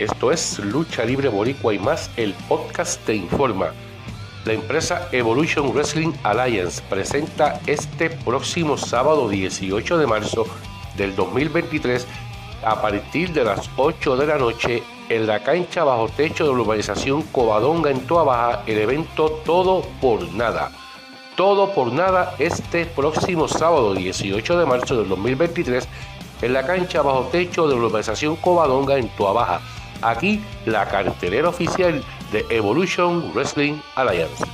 Esto es Lucha Libre Boricua y más, el podcast te informa. La empresa Evolution Wrestling Alliance presenta este próximo sábado 18 de marzo del 2023 a partir de las 8 de la noche en la cancha bajo techo de la urbanización Covadonga en Toa Baja el evento Todo por Nada. Todo por Nada este próximo sábado 18 de marzo del 2023 en la cancha bajo techo de la urbanización Covadonga en Toa Baja. Aquí la cartelera oficial de Evolution Wrestling Alliance.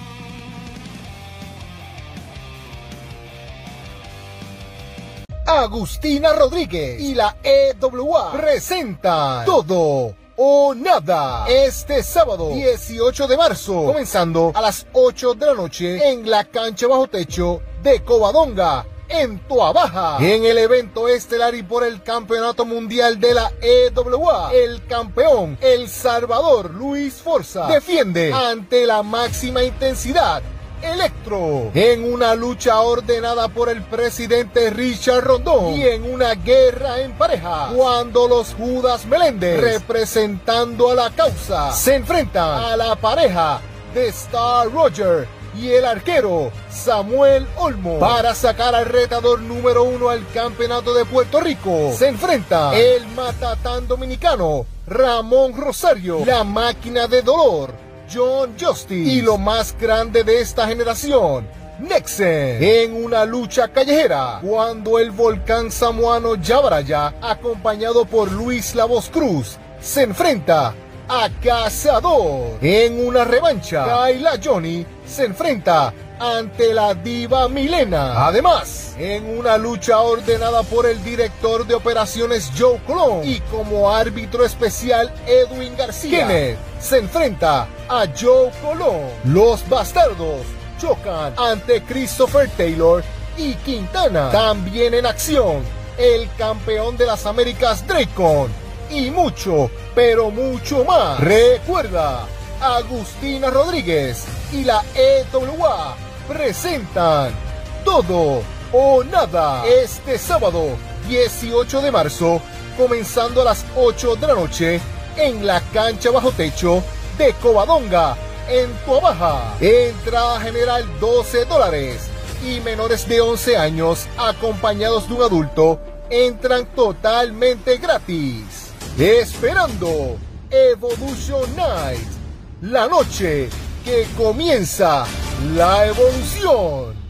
Agustina Rodríguez y la EWA presentan Todo o Nada este sábado 18 de marzo, comenzando a las 8 de la noche en la cancha bajo techo de Covadonga en Baja. En el evento estelar y por el campeonato mundial de la EWA, el campeón El Salvador Luis Forza defiende ante la máxima intensidad Electro en una lucha ordenada por el presidente Richard Rondón y en una guerra en pareja cuando los Judas Meléndez representando a la causa se enfrentan a la pareja de Star Roger y el arquero Samuel Olmo. Para sacar al retador número uno al campeonato de Puerto Rico. Se enfrenta el matatán dominicano Ramón Rosario, la máquina de dolor John Justice. Y lo más grande de esta generación, Nexen, en una lucha callejera, cuando el volcán samuano Yabaraya, acompañado por Luis La Voz Cruz, se enfrenta a Cazador. En una revancha, Kayla Johnny se enfrenta ante la diva Milena. Además, en una lucha ordenada por el director de operaciones Joe Colón y como árbitro especial Edwin García, Kenneth se enfrenta a Joe Colón. Los bastardos chocan ante Christopher Taylor y Quintana. También en acción, el campeón de las Américas Dracon y mucho, pero mucho más. Recuerda, Agustina Rodríguez y la EWA presentan Todo o Nada este sábado 18 de marzo, comenzando a las 8 de la noche en la cancha bajo techo de Covadonga, en Baja. Entrada general 12 dólares y menores de 11 años acompañados de un adulto entran totalmente gratis. Esperando Evolution Night, la noche que comienza la evolución.